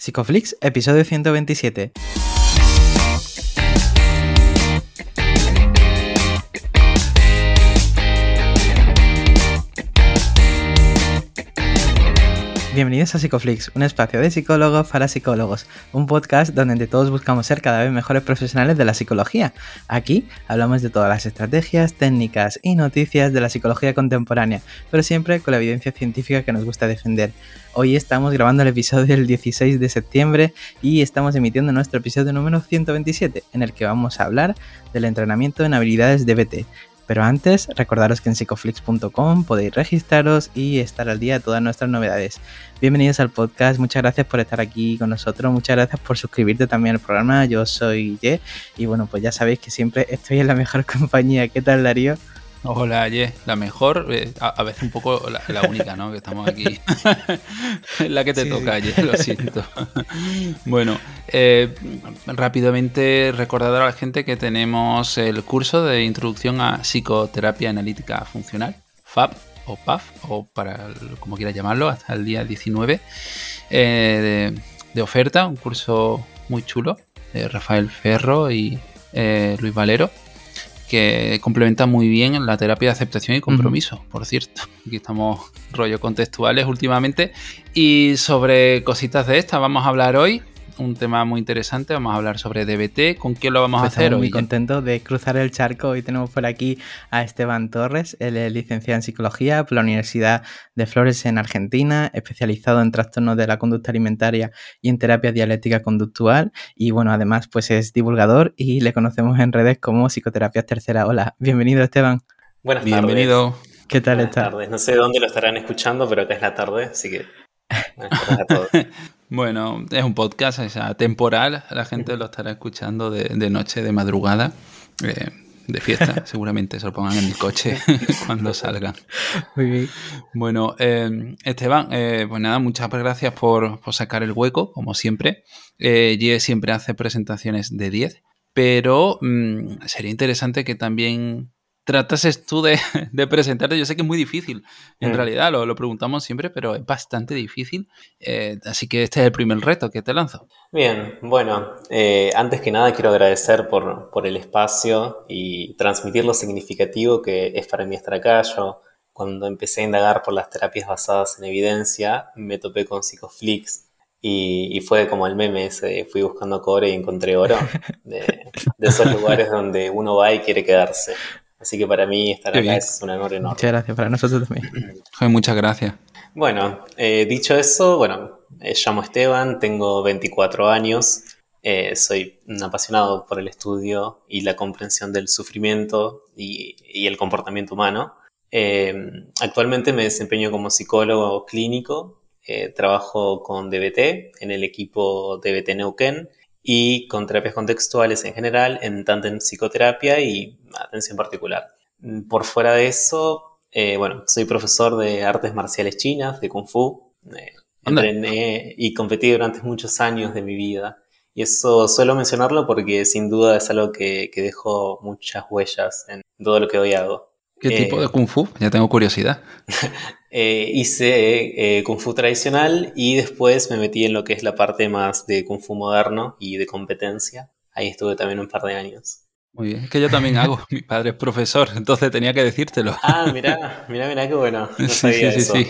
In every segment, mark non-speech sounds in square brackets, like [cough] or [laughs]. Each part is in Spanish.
Psicoflix, episodio 127. Bienvenidos a Psicoflix, un espacio de psicólogos para psicólogos, un podcast donde entre todos buscamos ser cada vez mejores profesionales de la psicología. Aquí hablamos de todas las estrategias, técnicas y noticias de la psicología contemporánea, pero siempre con la evidencia científica que nos gusta defender. Hoy estamos grabando el episodio del 16 de septiembre y estamos emitiendo nuestro episodio número 127, en el que vamos a hablar del entrenamiento en habilidades de BT, pero antes, recordaros que en psicoflix.com podéis registraros y estar al día de todas nuestras novedades. Bienvenidos al podcast, muchas gracias por estar aquí con nosotros, muchas gracias por suscribirte también al programa. Yo soy Ye y bueno, pues ya sabéis que siempre estoy en la mejor [laughs] compañía. ¿Qué tal, Darío? Hola, Ye, la mejor, eh, a, veces un poco la, única, ¿no? Que estamos aquí. [laughs] la que te toca, Ye, lo siento. [laughs] bueno, eh, rápidamente recordar a la gente que tenemos el curso de introducción a psicoterapia analítica funcional, FAP o PAF, o para como quieras llamarlo, hasta el día 19 eh, de, oferta, un curso muy chulo de Rafael Ferro y Luis Valero que complementa muy bien la terapia de aceptación y compromiso, por cierto. Aquí estamos rollo contextuales últimamente. Y sobre cositas de estas vamos a hablar hoy un tema muy interesante. Vamos a hablar sobre DBT. ¿Con quién lo vamos a pues hacer hoy? Muy contento de cruzar el charco. Hoy tenemos por aquí a Esteban Torres. Él es licenciado en psicología por la Universidad de Flores en Argentina, especializado en trastornos de la conducta alimentaria y en terapia dialéctica conductual. Y bueno, además, pues es divulgador y le conocemos en redes como Psicoterapia Tercera. Hola, bienvenido, Esteban. Buenas Bienvenido. ¿Qué tal Buenas tardes. No sé dónde lo estarán escuchando, pero acá es la tarde, así que buenas tardes a todos. [laughs] Bueno, es un podcast sea, temporal, la gente lo estará escuchando de, noche, de madrugada, eh, de fiesta, [laughs] seguramente se lo pongan en el coche [laughs] cuando salgan. Muy bien. Bueno, eh, Esteban, eh, pues nada, muchas gracias por, sacar el hueco, como siempre. Eh, siempre hace presentaciones de 10, pero mm, sería interesante que también tratases tú [laughs] de, presentarte. Yo sé que es muy difícil, en mm. realidad, lo, preguntamos siempre, pero es bastante difícil. Eh, así que este es el primer reto que te lanzo. Bien, bueno, eh, antes que nada quiero agradecer por, por, el espacio y transmitir lo significativo que es para mí estar acá. Yo, cuando empecé a indagar por las terapias basadas en evidencia, me topé con Psicoflix. Y, fue como el meme ese, fui buscando cobre y encontré oro, de, de esos lugares [laughs] donde uno va y quiere quedarse. Así que para mí estar acá es un honor enorme. Muchas gracias, para nosotros también. [clears throat] muchas gracias. Bueno, eh, dicho eso, bueno, me llamo Esteban, tengo 24 años, eh, soy un apasionado por el estudio y la comprensión del sufrimiento y, el comportamiento humano. Eh, actualmente me desempeño como psicólogo clínico, trabajo con DBT en el equipo DBT Neuquén y con terapias contextuales en general, en tanto en psicoterapia y atención particular. Por fuera de eso, eh, bueno, soy profesor de artes marciales chinas, de Kung Fu. Eh, entrené y competí durante muchos años de mi vida. Y eso suelo mencionarlo porque sin duda es algo que, que dejó muchas huellas en todo lo que hoy hago. ¿Qué tipo eh, de Kung Fu? Ya tengo curiosidad. [laughs] Eh, hice eh, Kung Fu tradicional y después me metí en lo que es la parte más de Kung Fu moderno y de competencia. Ahí estuve también un par de años. Muy bien, es que yo también hago. [laughs] Mi padre es profesor, entonces tenía que decírtelo. Ah, mira, mira, mira qué bueno. [laughs] sí, sí, sí,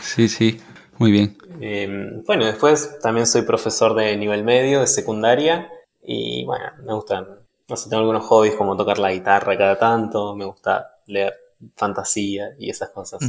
[laughs] sí. sí, muy bien. Em, bueno, después también soy profesor de nivel medio, de secundaria. Y bueno, me gustan, no sé, tengo algunos hobbies como tocar la guitarra cada tanto, me gusta leer fantasía y esas cosas.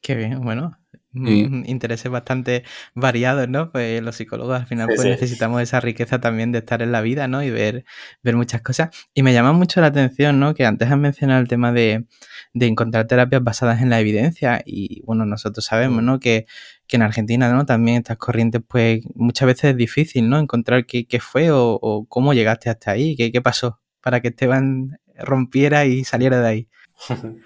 Qué bien, bueno, intereses bastante variados, ¿no? Pues los psicólogos al final pues necesitamos esa riqueza también de estar en la vida, ¿no? Y ver, ver muchas cosas. Y me llama mucho la atención, ¿no? Que antes has mencionado el tema de, encontrar terapias basadas en la evidencia y bueno, nosotros sabemos, mm. ¿no? Que, en Argentina, ¿no? También estas corrientes, pues muchas veces es difícil, ¿no? Encontrar qué, fue o, cómo llegaste hasta ahí, qué, qué pasó para que Esteban rompiera y saliera de ahí. [laughs]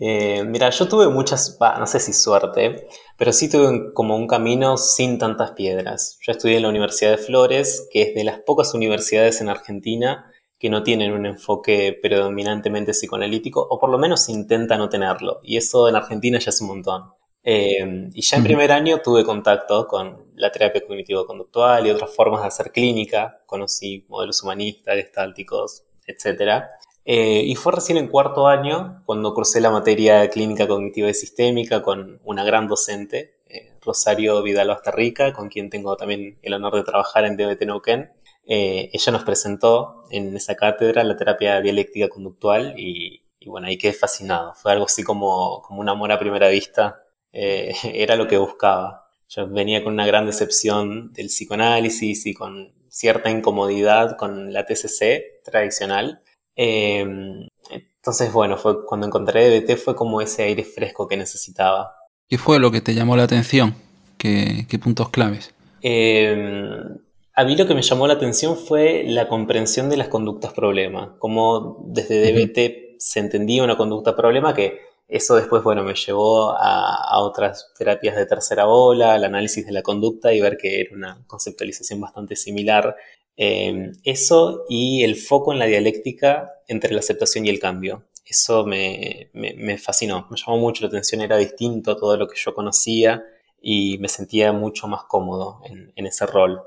Eh, mira, yo tuve muchas, no sé si suerte, pero sí tuve como un camino sin tantas piedras. Yo estudié en la Universidad de Flores, que es de las pocas universidades en Argentina que no tienen un enfoque predominantemente psicoanalítico, o por lo menos intenta no tenerlo. Y eso en Argentina ya es un montón. Eh, y ya en primer año tuve contacto con la terapia cognitivo-conductual y otras formas de hacer clínica. Conocí modelos humanistas, gestálticos, etc. Eh, y fue recién en cuarto año cuando crucé la materia clínica cognitiva y sistémica con una gran docente, eh, Rosario Vidal Bastarrica, con quien tengo también el honor de trabajar en DBT Neuquén. ella nos presentó en esa cátedra la terapia dialéctica conductual y, y bueno, ahí quedé fascinado. Fue algo así como, como un amor a primera vista eh, [laughs] era lo que buscaba. Yo venía con una gran decepción del psicoanálisis y con cierta incomodidad con la TCC tradicional. Em, entonces, bueno, fue cuando encontré DBT fue como ese aire fresco que necesitaba. ¿Qué fue lo que te llamó la atención? ¿Qué, puntos claves? Em, a mí lo que me llamó la atención fue la comprensión de las conductas problema, como desde DBT se entendía una conducta problema que eso después, bueno, me llevó a, otras terapias de tercera ola, al análisis de la conducta y ver que era una conceptualización bastante similar. Em, eso y el foco en la dialéctica entre la aceptación y el cambio. Eso me, fascinó, me llamó mucho la atención, era distinto a todo lo que yo conocía y me sentía mucho más cómodo en, ese rol.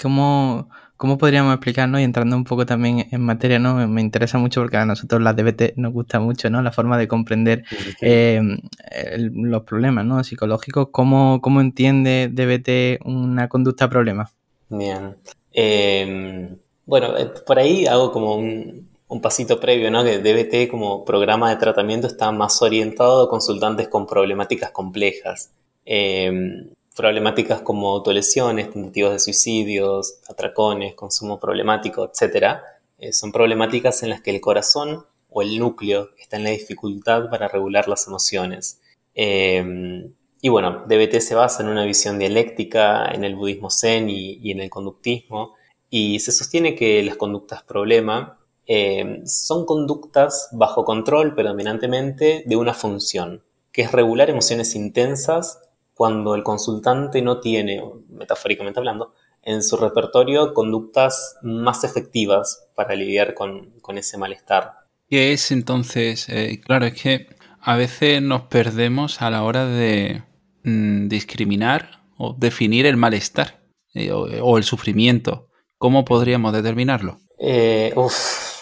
¿Cómo, ¿Cómo podríamos explicarnos y entrando un poco también en materia, ¿no? Me interesa mucho porque a nosotros las DBT nos gusta mucho, ¿no? La forma de comprender eh, los problemas, ¿no? Psicológicos. ¿Cómo, ¿Cómo, entiende DBT una conducta problema? Bien. Em, bueno, eh, por ahí hago como un, pasito previo, ¿no? Que DBT como programa de tratamiento está más orientado a consultantes con problemáticas complejas. Em, problemáticas como autolesiones, tentativas de suicidios, atracones, consumo problemático, etc., eh, son problemáticas en las que el corazón o el núcleo está en la dificultad para regular las emociones. Em, y bueno, DBT se basa en una visión dialéctica, en el budismo zen y, en el conductismo, y se sostiene que las conductas problema em, son conductas bajo control predominantemente de una función, que es regular emociones intensas cuando el consultante no tiene, metafóricamente hablando, en su repertorio conductas más efectivas para lidiar con, ese malestar. ¿Qué es entonces? Eh, claro, es que a veces nos perdemos a la hora de mm, discriminar o definir el malestar eh, o, el sufrimiento. ¿Cómo podríamos determinarlo? Eh,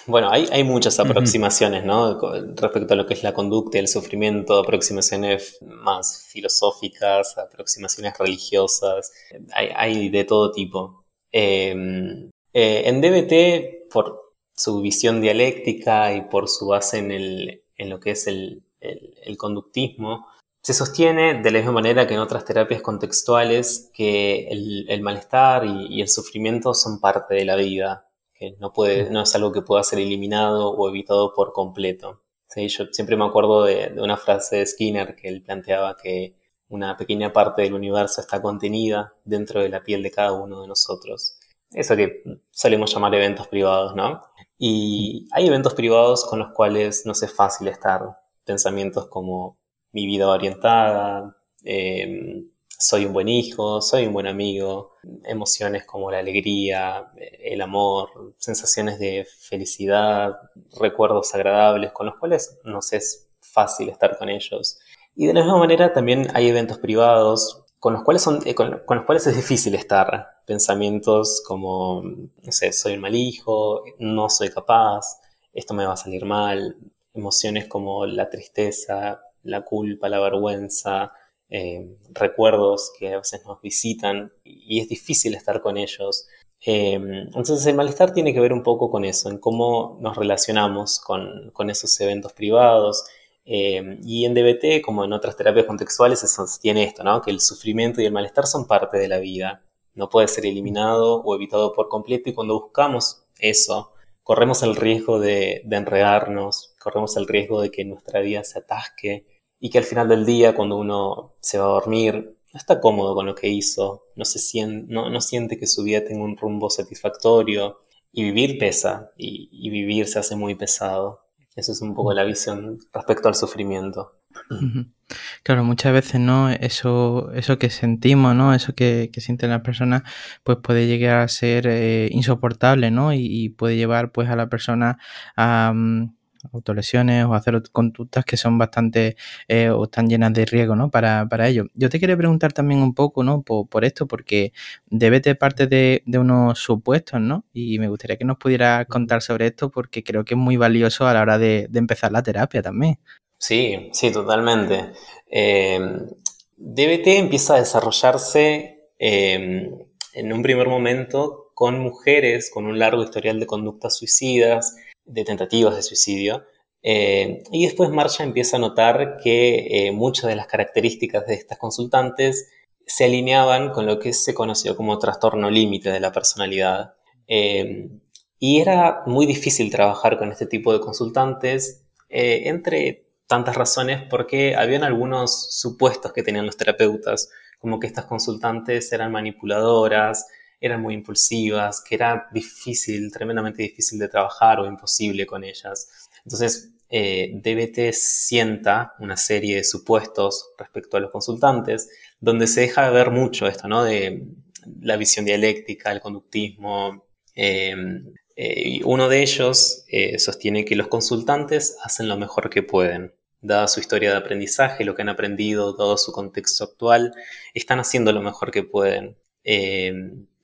bueno, hay, muchas aproximaciones, ¿no? Respecto a lo que es la conducta y el sufrimiento, aproximaciones más filosóficas, aproximaciones religiosas, hay, de todo tipo. Em, eh, en DBT, por su visión dialéctica y por su base en, lo que es el, conductismo, se sostiene de la misma manera que en otras terapias contextuales que el, malestar y, el sufrimiento son parte de la vida, que no, puede, no es algo que pueda ser eliminado o evitado por completo. ¿Sí? Yo siempre me acuerdo de, una frase de Skinner que él planteaba que una pequeña parte del universo está contenida dentro de la piel de cada uno de nosotros. Eso que solemos llamar eventos privados, ¿no? Y hay eventos privados con los cuales no es fácil estar. Pensamientos como mi vida orientada, eh, soy un buen hijo, soy un buen amigo, emociones como la alegría, el amor, sensaciones de felicidad, recuerdos agradables con los cuales nos es fácil estar con ellos. Y de la misma manera también hay eventos privados con los cuales, son, eh, con, los cuales es difícil estar. Pensamientos como, no sé, soy un mal hijo, no soy capaz, esto me va a salir mal. Emociones como la tristeza, la culpa, la vergüenza, eh, recuerdos que a veces nos visitan y es difícil estar con ellos. Eh, entonces el malestar tiene que ver un poco con eso, en cómo nos relacionamos con, esos eventos privados. Eh, y en DBT, como en otras terapias contextuales, se sostiene esto, ¿no? que el sufrimiento y el malestar son parte de la vida. No puede ser eliminado o evitado por completo y cuando buscamos eso, corremos el riesgo de, de enredarnos, corremos el riesgo de que nuestra vida se atasque y que al final del día, cuando uno se va a dormir, no está cómodo con lo que hizo, no, se siente, no, siente que su vida tenga un rumbo satisfactorio y vivir pesa y, vivir se hace muy pesado. Eso es un poco la visión respecto al sufrimiento. Claro, muchas veces, ¿no? Eso, eso que sentimos, ¿no? Eso que, que sienten las personas, pues puede llegar a ser eh, insoportable, ¿no? Y, puede llevar, pues, a la persona a, mm, autolesiones o hacer conductas que son bastante eh, o están llenas de riesgo ¿no? para, ello. Yo te quería preguntar también un poco ¿no? por, esto, porque DBT parte de, de, unos supuestos, ¿no? Y me gustaría que nos pudieras contar sobre esto porque creo que es muy valioso a la hora de, empezar la terapia también. Sí, sí, totalmente. DBT empieza a desarrollarse en un primer momento con mujeres con un largo historial de conductas suicidas, de tentativas de suicidio, eh, y después Marcha empieza a notar que eh, muchas de las características de estas consultantes se alineaban con lo que se conoció como trastorno límite de la personalidad. Eh, y era muy difícil trabajar con este tipo de consultantes, entre tantas razones, porque habían algunos supuestos que tenían los terapeutas, como que estas consultantes eran manipuladoras, eran muy impulsivas, que era difícil, tremendamente difícil de trabajar o imposible con ellas. Entonces, eh, DBT sienta una serie de supuestos respecto a los consultantes, donde se deja de ver mucho esto, ¿no? De la visión dialéctica, el conductismo. Eh, eh, uno de ellos sostiene que los consultantes hacen lo mejor que pueden. Dada su historia de aprendizaje, lo que han aprendido, dado su contexto actual, están haciendo lo mejor que pueden.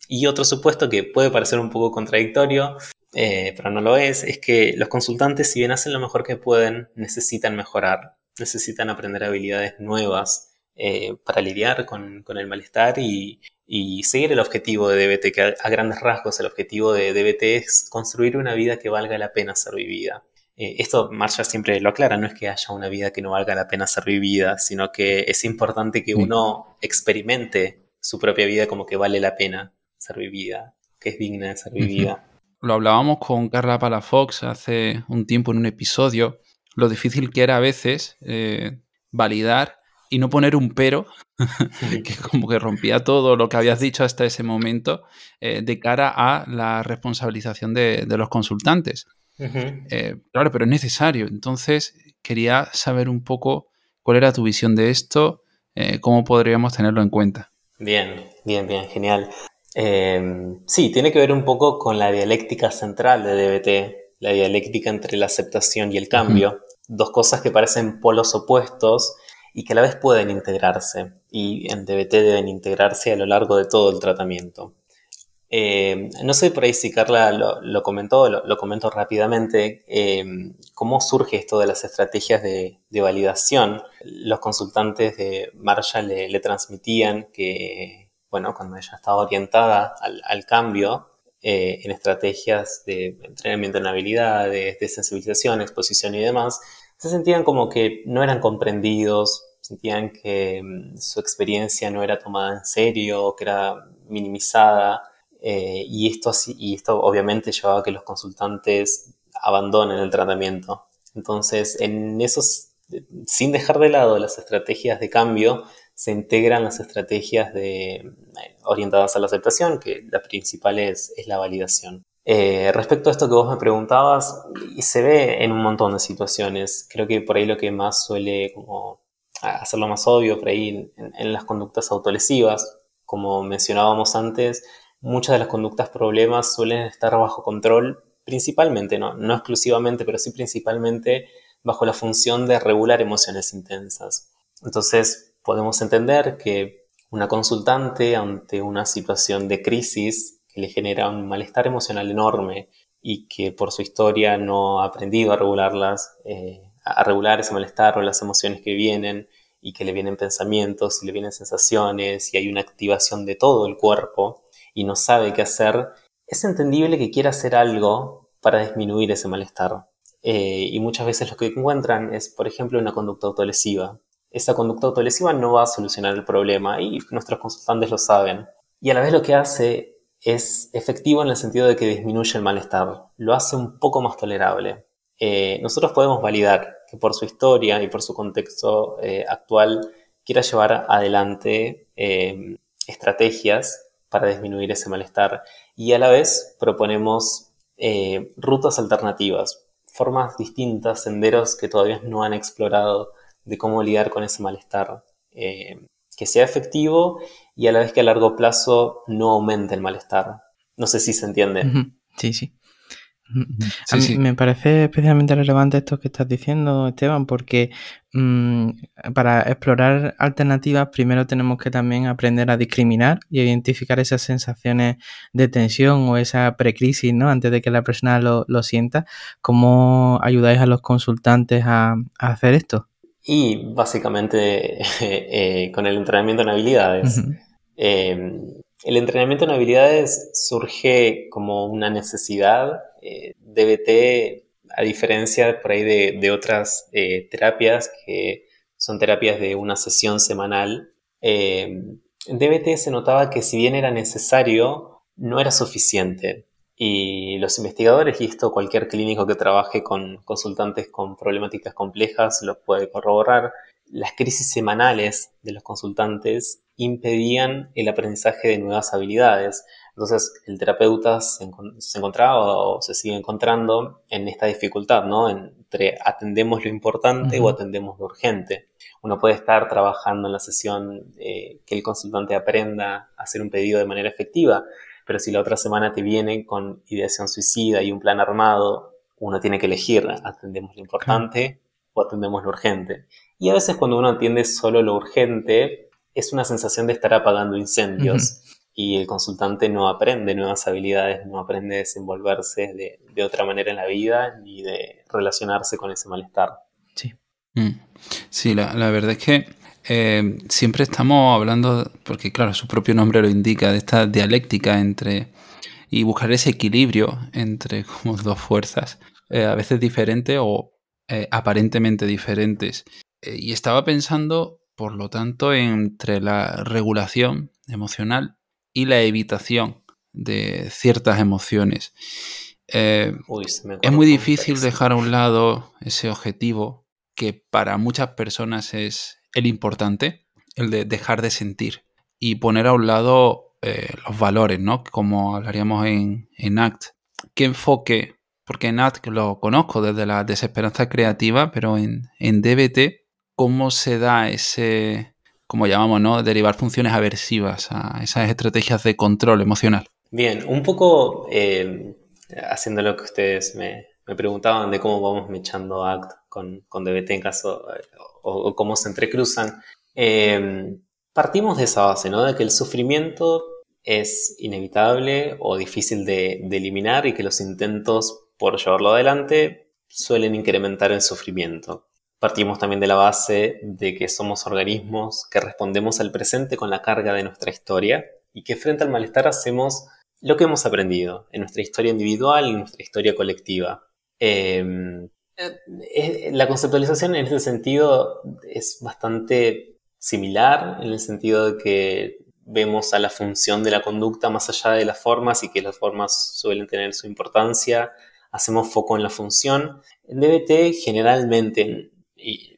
Y otro supuesto que puede parecer un poco contradictorio, eh, pero no lo es, es que los consultantes, si bien hacen lo mejor que pueden, necesitan mejorar, necesitan aprender habilidades nuevas eh, para lidiar con, el malestar y, seguir el objetivo de DBT, que a, grandes rasgos el objetivo de DBT es construir una vida que valga la pena ser vivida. Eh, esto Marcia siempre lo aclara, no es que haya una vida que no valga la pena ser vivida, sino que es importante que uno experimente su propia vida como que vale la pena ser vivida, que es digna de ser vivida. Lo hablábamos con Carla Palafox hace un tiempo en un episodio, lo difícil que era a veces eh, validar y no poner un pero, [laughs] que como que rompía todo lo que habías dicho hasta ese momento, eh, de cara a la responsabilización de, los consultantes. Eh, claro, pero es necesario. Entonces, quería saber un poco cuál era tu visión de esto, cómo podríamos tenerlo en cuenta. Bien, bien, bien, genial. Em, sí, tiene que ver un poco con la dialéctica central de DBT, la dialéctica entre la aceptación y el cambio, dos cosas que parecen polos opuestos y que a la vez pueden integrarse, y en DBT deben integrarse a lo largo de todo el tratamiento. Em, no sé por ahí si Carla lo, comentó, lo, comento rápidamente, em, cómo surge esto de las estrategias de, validación. Los consultantes de Marshall le transmitían que bueno, cuando ella estaba orientada al, cambio eh, en estrategias de entrenamiento en habilidades, de sensibilización, exposición y demás, se sentían como que no eran comprendidos, sentían que mm, su experiencia no era tomada en serio, que era minimizada, eh, y, esto, y esto obviamente llevaba a que los consultantes abandonen el tratamiento. Entonces, en esos, sin dejar de lado las estrategias de cambio, se integran las estrategias de, orientadas a la aceptación, que la principal es, la validación. Eh, respecto a esto que vos me preguntabas, y se ve en un montón de situaciones, creo que por ahí lo que más suele como hacerlo más obvio, por ahí en, las conductas autolesivas, como mencionábamos antes, muchas de las conductas problemas suelen estar bajo control, principalmente, no, no exclusivamente, pero sí principalmente bajo la función de regular emociones intensas. Entonces, podemos entender que una consultante ante una situación de crisis que le genera un malestar emocional enorme y que por su historia no ha aprendido a regularlas, eh, a regular ese malestar o las emociones que vienen y que le vienen pensamientos y le vienen sensaciones y hay una activación de todo el cuerpo y no sabe qué hacer, es entendible que quiera hacer algo para disminuir ese malestar. Eh, y muchas veces lo que encuentran es, por ejemplo, una conducta autolesiva, esa conducta autolesiva no va a solucionar el problema y nuestros consultantes lo saben. Y a la vez lo que hace es efectivo en el sentido de que disminuye el malestar, lo hace un poco más tolerable. Eh, nosotros podemos validar que por su historia y por su contexto eh, actual quiera llevar adelante eh, estrategias para disminuir ese malestar y a la vez proponemos rutas alternativas, formas distintas, senderos que todavía no han explorado de cómo lidiar con ese malestar. Eh, que sea efectivo y a la vez que a largo plazo no aumente el malestar. No sé si se entiende. Sí, sí. a mí me parece especialmente relevante esto que estás diciendo, Esteban, porque mm, para explorar alternativas primero tenemos que también aprender a discriminar y identificar esas sensaciones de tensión o esa precrisis, ¿no? Antes de que la persona lo, sienta. ¿Cómo ayudáis a los consultantes a, hacer esto? Y básicamente [laughs] eh, con el entrenamiento en habilidades. El entrenamiento en habilidades surge como una necesidad. Eh, DBT, a diferencia por ahí de, otras eh, terapias que son terapias de una sesión semanal, en DBT se notaba que si bien era necesario, no era suficiente. Y los investigadores, y esto cualquier clínico que trabaje con consultantes con problemáticas complejas lo puede corroborar, las crisis semanales de los consultantes impedían el aprendizaje de nuevas habilidades. Entonces el terapeuta se, encontraba o se sigue encontrando en esta dificultad, ¿no? Entre atendemos lo importante o atendemos lo urgente. Uno puede estar trabajando en la sesión eh, que el consultante aprenda a hacer un pedido de manera efectiva, pero si la otra semana te viene con ideación suicida y un plan armado, uno tiene que elegir, atendemos lo importante o atendemos lo urgente. Y a veces cuando uno atiende solo lo urgente, es una sensación de estar apagando incendios. Y el consultante no aprende nuevas habilidades, no aprende a desenvolverse de, otra manera en la vida ni de relacionarse con ese malestar. Sí. Mm. Sí, la, verdad es que eh, siempre estamos hablando, porque claro, su propio nombre lo indica, de esta dialéctica entre y buscar ese equilibrio entre [laughs] como dos fuerzas, eh, a veces diferentes o eh, aparentemente diferentes. Y estaba pensando, por lo tanto, entre la regulación emocional y la evitación de ciertas emociones. Es muy difícil dejar a un lado ese objetivo que para muchas personas es el importante, el de dejar de sentir y poner a un lado los valores, ¿no? Como hablaríamos en, en ACT. ¿Qué enfoque porque en AT lo conozco desde la desesperanza creativa, pero en, DBT, ¿cómo se da ese, como llamamos, ¿no? Derivar funciones aversivas a esas estrategias de control emocional. Bien, un poco eh, haciendo lo que ustedes me, preguntaban de cómo vamos mechando ACT con, con DBT en caso, o, cómo se entrecruzan. Eh, partimos de esa base, ¿no? De que el sufrimiento es inevitable o difícil de, de eliminar y que los intentos por llevarlo adelante, suelen incrementar el sufrimiento. Partimos también de la base de que somos organismos que respondemos al presente con la carga de nuestra historia y que frente al malestar hacemos lo que hemos aprendido en nuestra historia individual y en nuestra historia colectiva. Em, eh, la conceptualización en este sentido es bastante similar, en el sentido de que vemos a la función de la conducta más allá de las formas y que las formas suelen tener su importancia hacemos foco en la función. En DBT generalmente,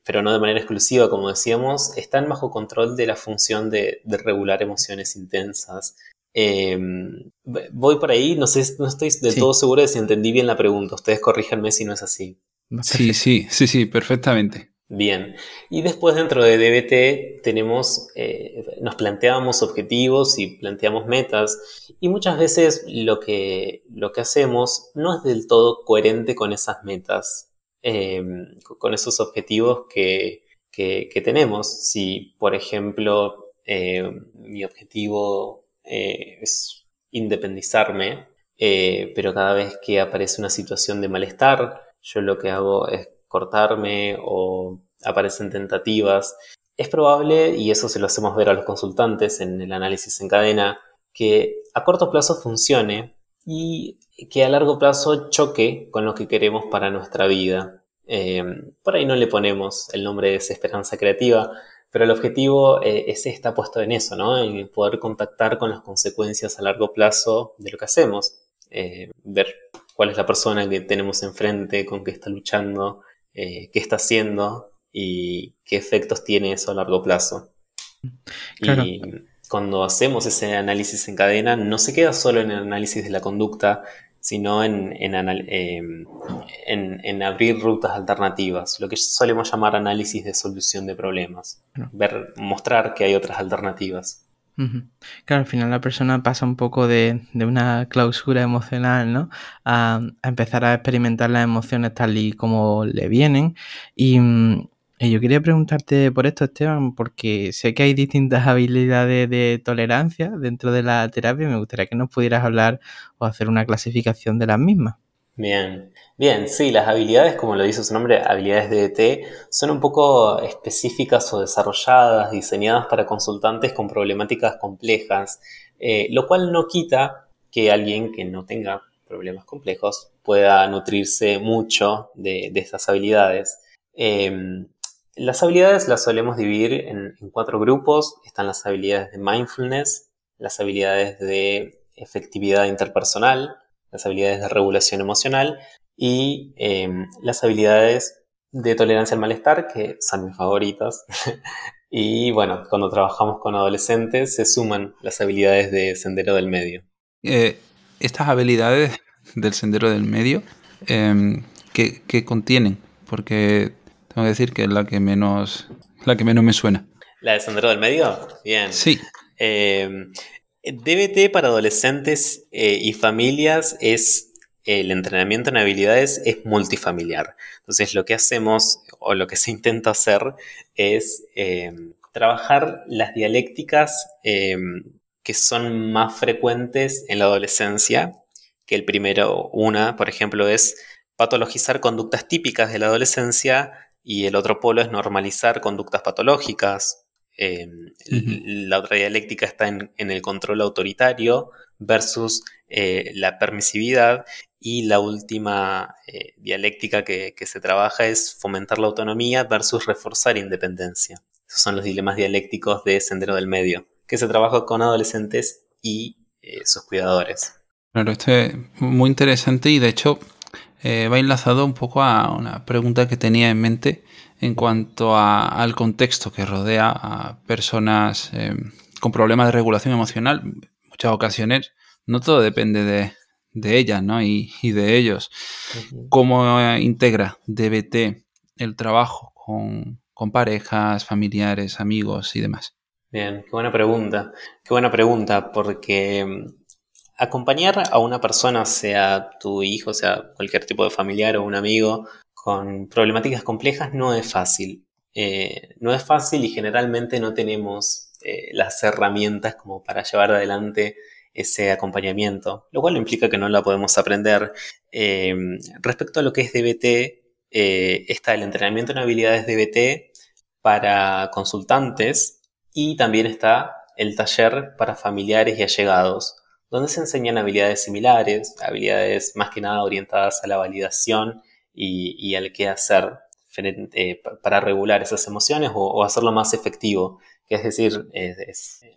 pero no de manera exclusiva, como decíamos, están bajo control de la función de, regular emociones intensas. Em, voy por ahí, no sé, no estoy del todo seguro de si entendí bien la pregunta. Ustedes corríjanme si no es así. Sí, sí, sí, sí, perfectamente. Bien, y después dentro de DBT tenemos, eh, nos planteamos objetivos y planteamos metas y muchas veces lo que, lo que hacemos no es del todo coherente con esas metas, em, con esos objetivos que, tenemos. Si, por ejemplo, em, mi objetivo eh, es independizarme, eh, pero cada vez que aparece una situación de malestar, yo lo que hago es cortarme o aparecen tentativas. Es probable, y eso se lo hacemos ver a los consultantes en el análisis en cadena, que a corto plazo funcione y que a largo plazo choque con lo que queremos para nuestra vida. Eh, por ahí no le ponemos el nombre de desesperanza creativa, pero el objetivo eh, es está puesto en eso, ¿no? En poder contactar con las consecuencias a largo plazo de lo que hacemos. Eh, ver cuál es la persona que tenemos enfrente, con qué está luchando, qué está haciendo y qué efectos tiene eso a largo plazo. Y cuando hacemos ese análisis en cadena, no se queda solo en el análisis de la conducta, sino en, em, en, abrir rutas alternativas, lo que solemos llamar análisis de solución de problemas, ver, mostrar que hay otras alternativas. Claro, al final la persona pasa un poco de, una clausura emocional, ¿no? A, empezar a experimentar las emociones tal y como le vienen. Y, mm, y, yo quería preguntarte por esto, Esteban, porque sé que hay distintas habilidades de tolerancia dentro de la terapia me gustaría que nos pudieras hablar o hacer una clasificación de las mismas. Bien, bien, sí, las habilidades, como lo dice su nombre, habilidades de DT, son un poco específicas o desarrolladas, diseñadas para consultantes con problemáticas complejas, eh, lo cual no quita que alguien que no tenga problemas complejos pueda nutrirse mucho de, estas habilidades. Em, las habilidades las solemos dividir en cuatro grupos. Están las habilidades de mindfulness, las habilidades de efectividad interpersonal, las habilidades de regulación emocional y em, las habilidades de tolerancia al malestar, que son mis favoritas. [laughs] y bueno, cuando trabajamos con adolescentes se suman las habilidades de sendero del medio. Eh, estas habilidades del sendero del medio, eh, ¿qué, contienen? Porque tengo que decir que es la que menos, la que menos me suena. ¿La del sendero del medio? Bien. Sí. Em, DBT para adolescentes eh, y familias es el entrenamiento en habilidades es multifamiliar. Entonces lo que hacemos o lo que se [laughs] intenta hacer es eh, trabajar las dialécticas em, que son más frecuentes en la adolescencia, que el primero, una, por ejemplo, es patologizar conductas típicas de la adolescencia y el otro polo es normalizar conductas patológicas Em, la otra dialéctica está en, el control autoritario versus eh, la permisividad y la última eh, dialéctica que, se trabaja es fomentar la autonomía versus reforzar independencia. Esos son los dilemas dialécticos de Sendero del Medio, que se trabaja con adolescentes y eh, sus cuidadores. Claro, esto es muy interesante y de hecho va enlazado un poco a una pregunta que tenía en mente en cuanto al contexto que rodea a personas eh, con problemas de regulación emocional. En muchas ocasiones no todo depende de, ellas ¿no? y, de ellos. ¿Cómo integra DBT el trabajo con, parejas, familiares, amigos y demás? Bien, qué buena pregunta. Qué buena pregunta, porque mm, acompañar a una persona, sea tu hijo, sea cualquier tipo de familiar o un amigo, con problemáticas complejas no es fácil. Eh, no es fácil y generalmente no tenemos eh, las herramientas como para llevar adelante ese acompañamiento, lo cual implica que no la podemos aprender. Eh, respecto a lo que es DBT, está el entrenamiento en habilidades DBT para consultantes y también está el taller para familiares y allegados, donde se enseñan habilidades similares, habilidades más que nada orientadas a la validación y, al qué hacer eh, para regular esas emociones o, hacerlo más efectivo, que es decir,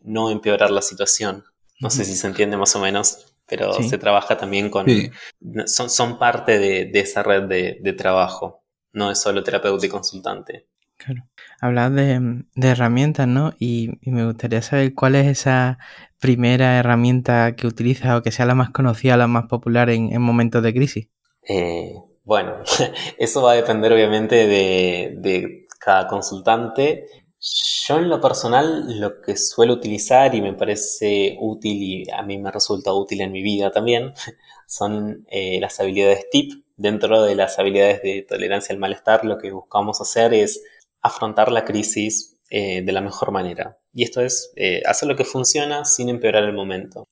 no empeorar la situación. No sé si se entiende más o menos, pero se trabaja también con... Son, son, parte de, esa red de, trabajo, no es solo terapeuta y consultante. Claro. Hablas de, herramientas, ¿no? Y, me gustaría saber cuál es esa primera herramienta que utilizas o que sea la más conocida, la más popular en, en momentos de crisis. Eh, bueno, [laughs] eso va a depender obviamente de, cada consultante. Yo en lo personal lo que suelo utilizar y me parece útil y a mí me resulta útil en mi vida también [laughs] son eh, las habilidades TIP. Dentro de las habilidades de tolerancia al malestar lo que buscamos hacer es afrontar la crisis eh, de la mejor manera. Y esto es eh, hacer lo que funciona sin empeorar el momento.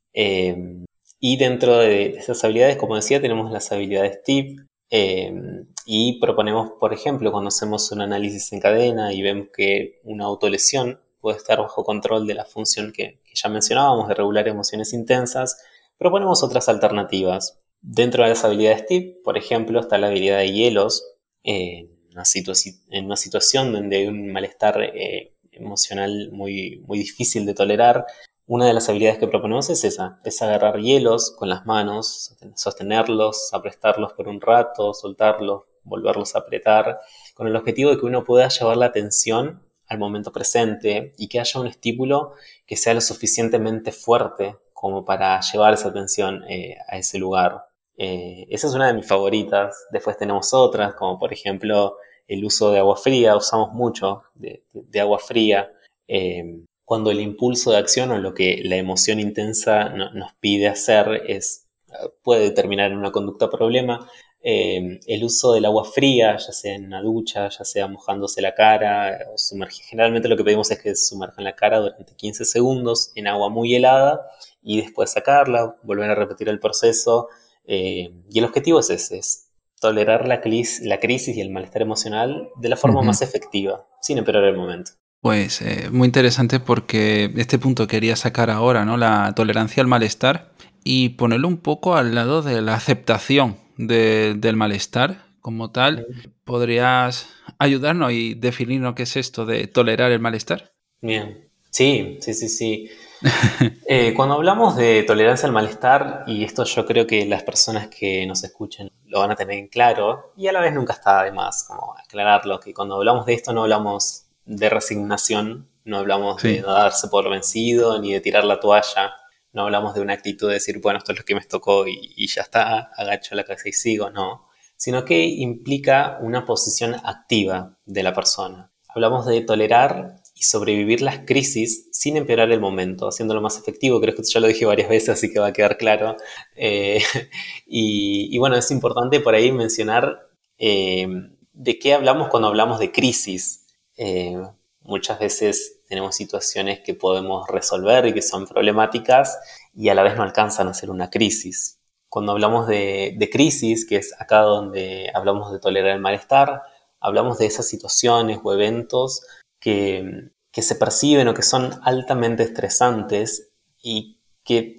y dentro de esas habilidades, como decía, tenemos las habilidades TIP, y proponemos, por ejemplo, cuando hacemos un análisis en cadena y vemos que una autolesión puede estar bajo control de la función que, ya mencionábamos de regular emociones intensas, proponemos otras alternativas. Dentro de las habilidades TIP, por ejemplo, está la habilidad de hielos, en una, situación donde hay un malestar eh, emocional muy, muy difícil de tolerar, una de las habilidades que proponemos es esa, es agarrar hielos con las manos, sostenerlos, aprestarlos por un rato, soltarlos, volverlos a apretar, con el objetivo de que uno pueda llevar la atención al momento presente y que haya un estímulo que sea lo suficientemente fuerte como para llevar esa atención eh, a ese lugar. Eh, esa es una de mis favoritas. Después tenemos otras, como por ejemplo el uso de agua fría. Usamos mucho de, agua fría. Eh, cuando el impulso de acción o lo que la emoción intensa nos pide hacer es puede terminar en una conducta problema. Eh, el uso del agua fría, ya sea en una ducha, ya sea mojándose la cara. Generalmente lo que pedimos es que sumerjan la cara durante 15 segundos en agua muy helada y después sacarla, volver a repetir el proceso. Eh, y el objetivo es ese, es tolerar la, la crisis y el malestar emocional de la forma más efectiva, sin empeorar el momento. Pues eh, muy interesante porque este punto quería sacar ahora, ¿no? La tolerancia al malestar y ponerlo un poco al lado de la aceptación del malestar como tal. ¿Podrías ayudarnos y definirnos qué es esto de tolerar el malestar? Bien, sí, sí, sí, sí. [laughs] Eh, cuando hablamos de tolerancia al malestar, y esto yo creo que las personas que nos escuchen lo van a tener en claro, y a la vez nunca está de más como aclararlo, que cuando hablamos de esto no hablamos de resignación, no hablamos de darse por vencido ni de tirar la toalla, no hablamos de una actitud de decir, bueno, esto es lo que me tocó y, ya está, agacho la cabeza y sigo, no. Sino que implica una posición activa de la persona. Hablamos de tolerar y sobrevivir las crisis sin empeorar el momento, haciéndolo más efectivo. Creo que ya lo dije varias veces, así que va a quedar claro. Eh, [laughs] y, bueno, es importante por ahí mencionar eh, de qué hablamos cuando hablamos de crisis. Eh, muchas veces tenemos situaciones que podemos resolver y que son problemáticas y a la vez no alcanzan a ser una crisis. Cuando hablamos de, crisis, que es acá donde hablamos de tolerar el malestar, hablamos de esas situaciones o eventos que, se perciben o que son altamente estresantes y que,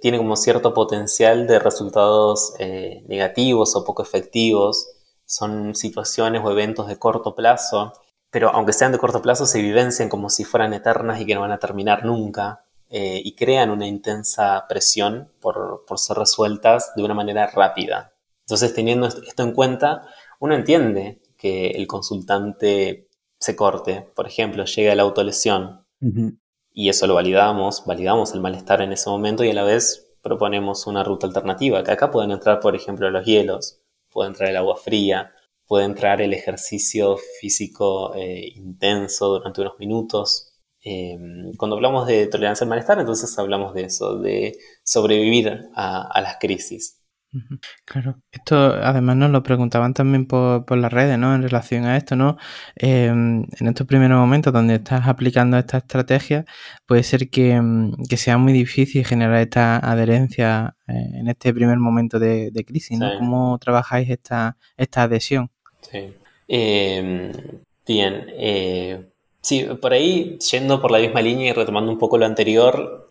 tienen como cierto potencial de resultados eh, negativos o poco efectivos. Son situaciones o eventos de corto plazo pero aunque sean de corto plazo, se vivencian como si fueran eternas y que no van a terminar nunca, eh, y crean una intensa presión por, ser resueltas de una manera rápida. Entonces, teniendo esto en cuenta, uno entiende que el consultante se corte, por ejemplo, llega a la autolesión, y eso lo validamos, validamos el malestar en ese momento y a la vez proponemos una ruta alternativa, que acá pueden entrar, por ejemplo, los hielos, puede entrar el agua fría, puede entrar el ejercicio físico eh, intenso durante unos minutos. Em, cuando hablamos de tolerancia al malestar, entonces hablamos de eso, de sobrevivir a, las crisis. Claro, esto además nos lo preguntaban también por, por las redes, ¿no? En relación a esto, ¿no? Em, en estos primeros momentos donde estás aplicando esta estrategia, puede ser que, em, sea muy difícil generar esta adherencia eh, en este primer momento de, crisis, ¿no? ¿Cómo trabajáis esta, esta adhesión? Sí. Em, bien. Eh, sí, por ahí, yendo por la misma línea y retomando un poco lo anterior,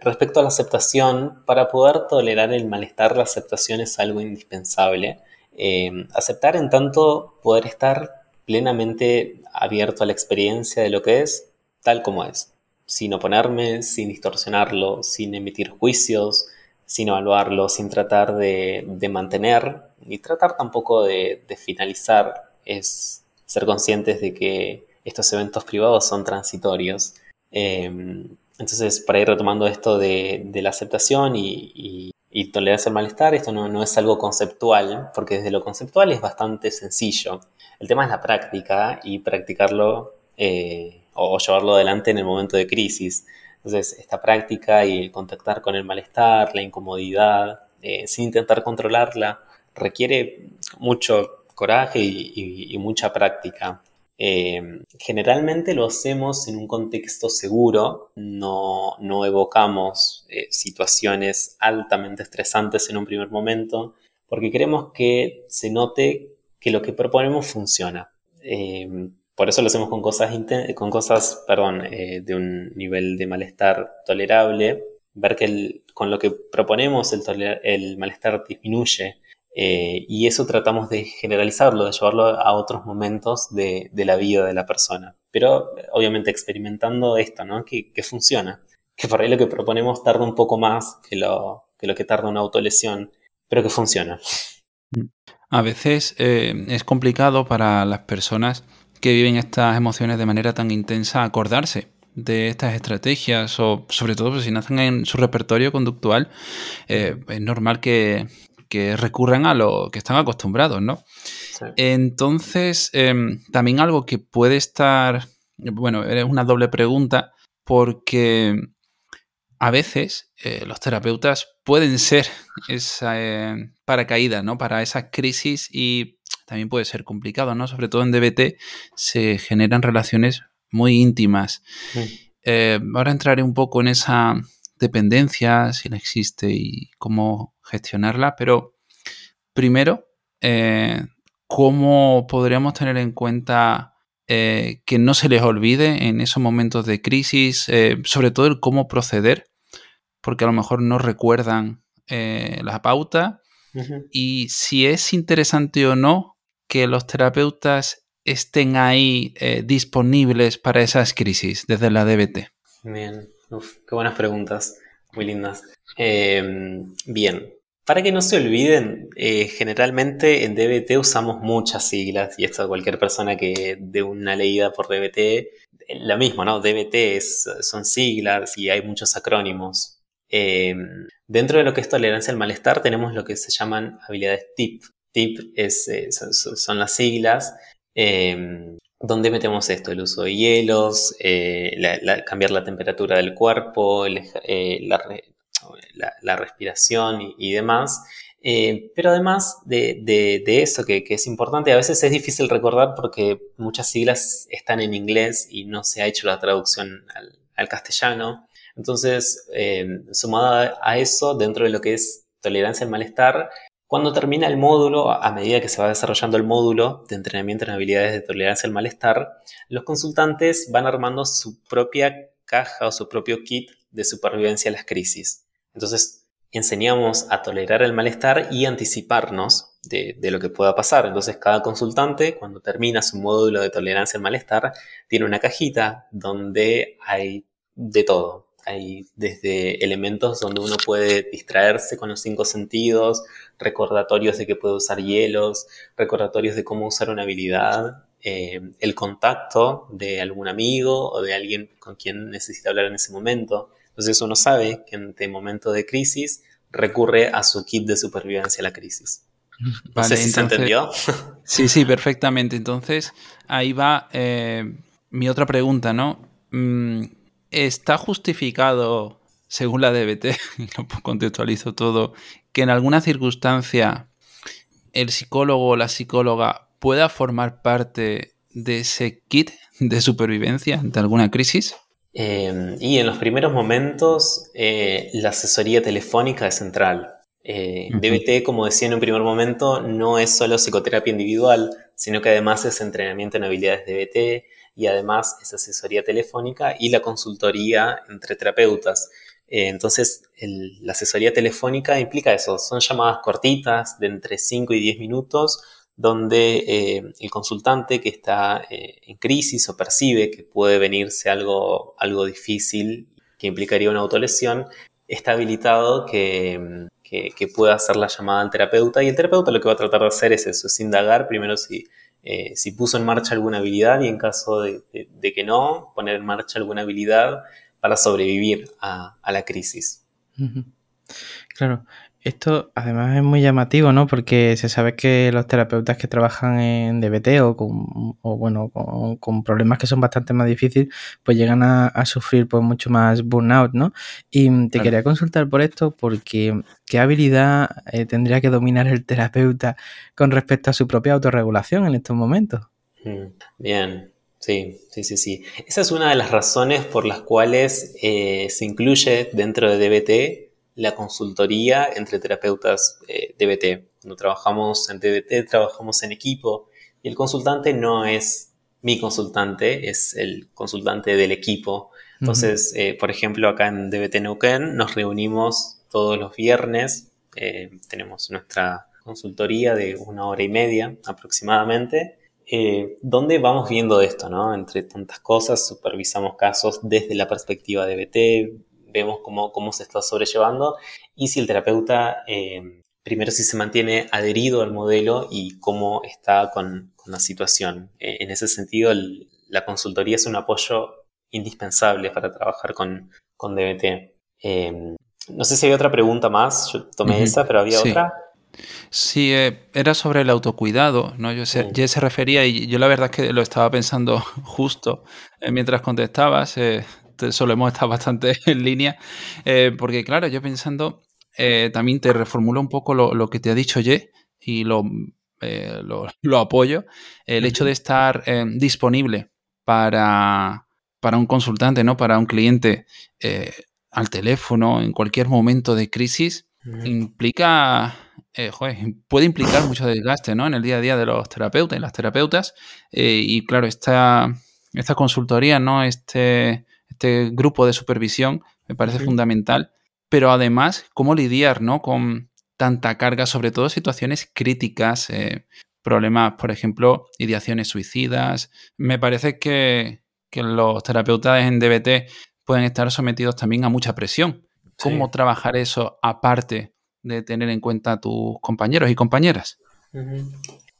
respecto a la aceptación, para poder tolerar el malestar, la aceptación es algo indispensable. Em, aceptar en tanto poder estar plenamente abierto a la experiencia de lo que es tal como es, sin oponerme, sin distorsionarlo, sin emitir juicios, sin evaluarlo, sin tratar de, mantener, ni tratar tampoco de, finalizar, es ser conscientes de que estos eventos privados son transitorios. Em, entonces, para ir retomando esto de, la aceptación y, tolerarse al malestar, esto no, es algo conceptual, porque desde lo conceptual es bastante sencillo. El tema es la práctica y practicarlo eh, o llevarlo adelante en el momento de crisis. Entonces, esta práctica y el contactar con el malestar, la incomodidad, eh, sin intentar controlarla, requiere mucho coraje y, mucha práctica. Eh, generalmente lo hacemos en un contexto seguro, no, evocamos eh, situaciones altamente estresantes en un primer momento, porque queremos que se note que lo que proponemos funciona. Por eso lo hacemos con cosas, con cosas perdón, eh, de un nivel de malestar tolerable. Ver que con lo que proponemos el malestar disminuye. Eh, y eso tratamos de generalizarlo, de llevarlo a otros momentos de, la vida de la persona. Pero obviamente experimentando esto, ¿no? Que, funciona. Que por ahí lo que proponemos tarda un poco más que lo que, lo que tarda una autolesión, pero que funciona. A veces eh, es complicado para las personas que viven estas emociones de manera tan intensa acordarse de estas estrategias o sobre todo pues, si nacen en su repertorio conductual, eh, es normal que, recurran a lo que están acostumbrados, ¿no? Entonces, em, también algo que puede estar bueno, es una doble pregunta porque a veces eh, los terapeutas pueden ser esa eh, paracaídas, ¿no? Para esas crisis y también puede ser complicado, ¿no? Sobre todo en DBT se generan relaciones muy íntimas. Eh, ahora entraré un poco en esa dependencia, si la existe y cómo gestionarla, pero primero, ¿cómo podríamos tener en cuenta eh, que no se les olvide en esos momentos de crisis, eh, sobre todo el cómo proceder, porque a lo mejor no recuerdan eh, la pauta. Y si es interesante o no que los terapeutas estén ahí disponibles para esas crisis desde la DBT. Bien, qué buenas preguntas, muy lindas. bien, para que no se olviden, eh, generalmente en DBT usamos muchas siglas, y esto cualquier persona que dé una leída por DBT, lo mismo, ¿no? DBT son siglas y hay muchos acrónimos. Em, dentro de lo que es tolerancia al malestar tenemos lo que se llaman habilidades TIP. TIP es, eh, son, las siglas em, donde metemos esto, el uso de hielos, eh, cambiar la temperatura del cuerpo, la, la, respiración y, demás. Eh, pero además de, eso, que, es importante, a veces es difícil recordar porque muchas siglas están en inglés y no se ha hecho la traducción al, castellano. Entonces, eh, sumado a eso, dentro de lo que es tolerancia al malestar, cuando termina el módulo, a medida que se va desarrollando el módulo de entrenamiento en habilidades de tolerancia al malestar, los consultantes van armando su propia caja o su propio kit de supervivencia a las crisis. Entonces, enseñamos a tolerar el malestar y anticiparnos de, lo que pueda pasar. Entonces, cada consultante, cuando termina su módulo de tolerancia al malestar, tiene una cajita donde hay de todo. Hay desde elementos donde uno puede distraerse con los cinco sentidos, recordatorios de que puede usar hielos, recordatorios de cómo usar una habilidad, eh, el contacto de algún amigo o de alguien con quien necesita hablar en ese momento. Entonces uno sabe que en este momento de crisis recurre a su kit de supervivencia a la crisis. [laughs] No sé si se entendió. [laughs] Sí, sí, perfectamente. Entonces, ahí va eh, mi otra pregunta, ¿no? Mm, ¿Está justificado, según la DBT, [laughs] contextualizo todo, que en alguna circunstancia el psicólogo o la psicóloga pueda formar parte de ese kit de supervivencia ante alguna crisis? Em, y en los primeros momentos, eh, la asesoría telefónica es central. Eh, DBT, como decía en un primer momento, no es solo psicoterapia individual, sino que además es entrenamiento en habilidades DBT y además es asesoría telefónica y la consultoría entre terapeutas. Eh, entonces, la asesoría telefónica implica eso, son llamadas cortitas de entre 5 y 10 minutos donde eh, el consultante que está eh, en crisis o percibe que puede venirse algo, algo difícil que implicaría una autolesión, está habilitado que, pueda hacer la llamada al terapeuta y el terapeuta lo que va a tratar de hacer es eso, es indagar primero si, eh, si puso en marcha alguna habilidad y en caso de, que no, poner en marcha alguna habilidad para sobrevivir a, la crisis. Claro, esto además es muy llamativo, ¿no? Porque se sabe que los terapeutas que trabajan en DBT o con, bueno, con, problemas que son bastante más difíciles, pues llegan a, sufrir pues mucho más burnout, ¿no? Y te quería consultar por esto porque ¿qué habilidad eh, tendría que dominar el terapeuta con respecto a su propia autorregulación en estos momentos? Mm, bien, Sí, sí, sí, sí. Esa es una de las razones por las cuales eh, se incluye dentro de DBT la consultoría entre terapeutas eh, DBT. Cuando trabajamos en DBT, trabajamos en equipo y el consultante no es mi consultante, es el consultante del equipo. Entonces, eh, por ejemplo, acá en DBT Neuquén nos reunimos todos los viernes, eh, tenemos nuestra consultoría de una hora y media aproximadamente, donde vamos viendo esto, ¿no? Entre tantas cosas, supervisamos casos desde la perspectiva de DBT, vemos cómo, cómo se está sobrellevando y si el terapeuta, eh, primero si se mantiene adherido al modelo y cómo está con, la situación. Eh, en ese sentido, la consultoría es un apoyo indispensable para trabajar con, con DBT. Eh, no sé si hay otra pregunta más, yo tomé esa, pero había otra. Sí, eh, era sobre el autocuidado, ¿no? Yo se, mm. se refería y yo la verdad es que lo estaba pensando [laughs] justo eh, mientras contestabas. Eh, solemos estar [laughs] bastante en línea, porque claro, yo pensando, también te reformulo un poco lo, que te ha dicho Ye y lo, [laughs] lo, apoyo. El hecho de estar disponible para, para un consultante, ¿no? Para un cliente al teléfono en cualquier momento de crisis, implica eh, puede implicar mucho desgaste ¿no? en el día a día de los terapeutas y las terapeutas. Eh, y claro, esta, esta consultoría, ¿no? este, este grupo de supervisión me parece fundamental. Pero además, cómo lidiar ¿no? con tanta carga, sobre todo situaciones críticas, eh, problemas, por ejemplo, ideaciones suicidas. Me parece que, que los terapeutas en DBT pueden estar sometidos también a mucha presión. ¿Cómo trabajar eso aparte de tener en cuenta a tus compañeros y compañeras.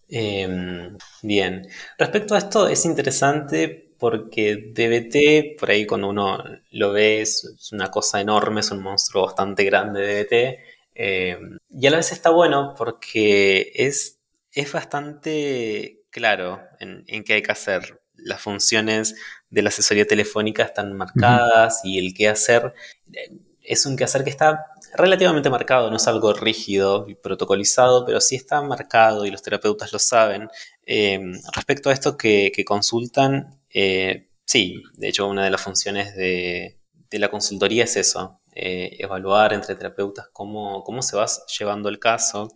Em, bien, respecto a esto es interesante porque DBT, por ahí cuando uno lo ve, es, una cosa enorme, es un monstruo bastante grande DBT. Em, y a la vez está bueno porque es, es bastante claro en, qué hay que hacer. Las funciones de la asesoría telefónica están marcadas y el qué hacer eh, es un quehacer que está relativamente marcado, no es algo rígido y protocolizado, pero sí está marcado y los terapeutas lo saben. Em, respecto a esto que, consultan, eh, sí, de hecho una de las funciones de, la consultoría es eso, eh, evaluar entre terapeutas cómo, cómo se va llevando el caso.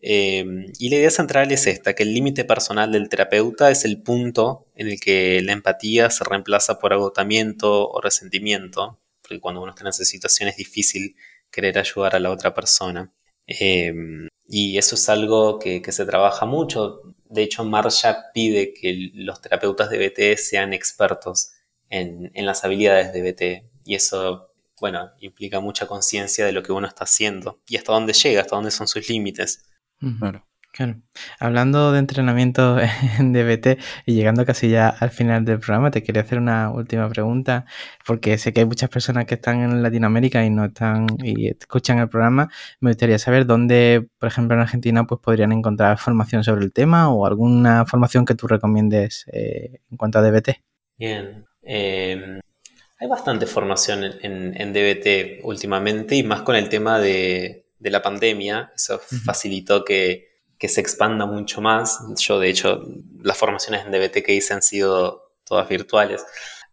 Y la idea central es esta, que el límite personal del terapeuta es el punto en el que la empatía se reemplaza por agotamiento o resentimiento, porque cuando uno está en esa situación es difícil querer ayudar a la otra persona. Em, y eso es algo que, se trabaja mucho. De hecho, Marsha pide que los terapeutas de BT sean expertos en, las habilidades de BT. Y eso, bueno, implica mucha conciencia de lo que uno está haciendo y hasta dónde llega, hasta dónde son sus límites. Claro. Hablando de entrenamiento [laughs] en DBT y llegando casi ya al final del programa, te quería hacer una última pregunta, porque sé que hay muchas personas que están en Latinoamérica y no están y escuchan el programa. Me gustaría saber dónde, por ejemplo, en Argentina, pues podrían encontrar formación sobre el tema o alguna formación que tú recomiendes eh, en cuanto a DBT. Bien. Em, hay bastante formación en, DBT últimamente y más con el tema de, la pandemia. Eso facilitó que que se expanda mucho más. Yo, de hecho, las formaciones en DBT que hice han sido todas virtuales.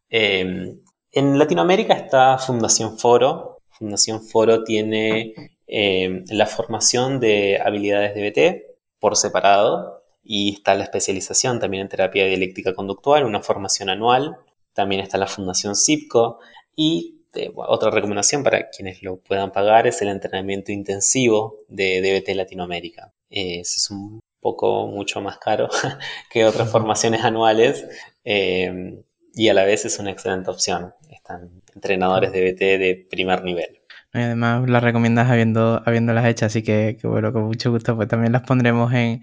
Em, en Latinoamérica está Fundación Foro. Fundación Foro tiene em, la formación de habilidades DBT por separado y está la especialización también en terapia dialéctica conductual, una formación anual. También está la Fundación CIPCO y eh, otra recomendación para quienes lo puedan pagar es el entrenamiento intensivo de DBT Latinoamérica es un poco mucho más caro [laughs] que otras formaciones anuales eh, y a la vez es una excelente opción. Están entrenadores de BT de primer nivel. Y además las recomiendas habiendo, habiéndolas hechas, así que, bueno, con mucho gusto, pues también las pondremos en,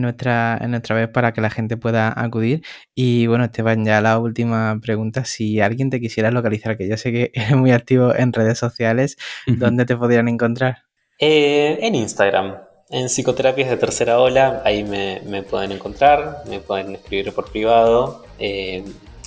nuestra, en nuestra web para que la gente pueda acudir. Y bueno, Esteban, ya la última pregunta, si alguien te quisiera localizar, que yo sé que [laughs] eres muy activo en redes sociales, ¿dónde te podrían encontrar? Eh, en Instagram, en psicoterapias de tercera ola, ahí me, pueden encontrar, me pueden escribir por privado, eh,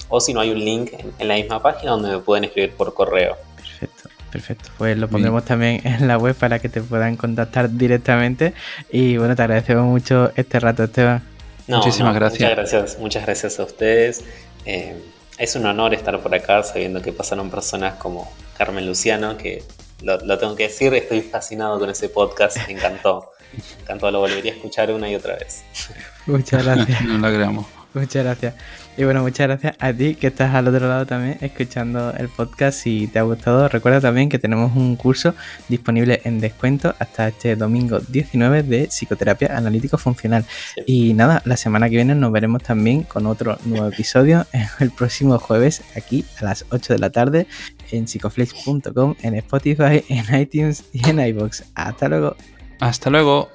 o si no hay un link en, la misma página donde me pueden escribir por correo. Perfecto, perfecto. Pues lo pondremos también en la web para que te puedan contactar directamente. Y bueno, te agradecemos mucho este rato, Esteban. Muchísimas gracias. Muchas gracias, muchas gracias a ustedes. Eh, es un honor estar por acá sabiendo que pasaron personas como Carmen Luciano, que lo, lo tengo que decir, estoy fascinado con ese podcast, me encantó. Encantado, lo volvería a escuchar una y otra vez. Muchas gracias. no la creamos. Muchas gracias. Y bueno, muchas gracias a ti que estás al otro lado también escuchando el podcast. Si te ha gustado, recuerda también que tenemos un curso disponible en descuento hasta este domingo 19 de psicoterapia analítico funcional. Y nada, la semana que viene nos veremos también con otro nuevo episodio [laughs] el próximo jueves aquí a las 8 de la tarde en psicoflex.com, en Spotify, en iTunes y en iBox. Hasta luego. Hasta luego.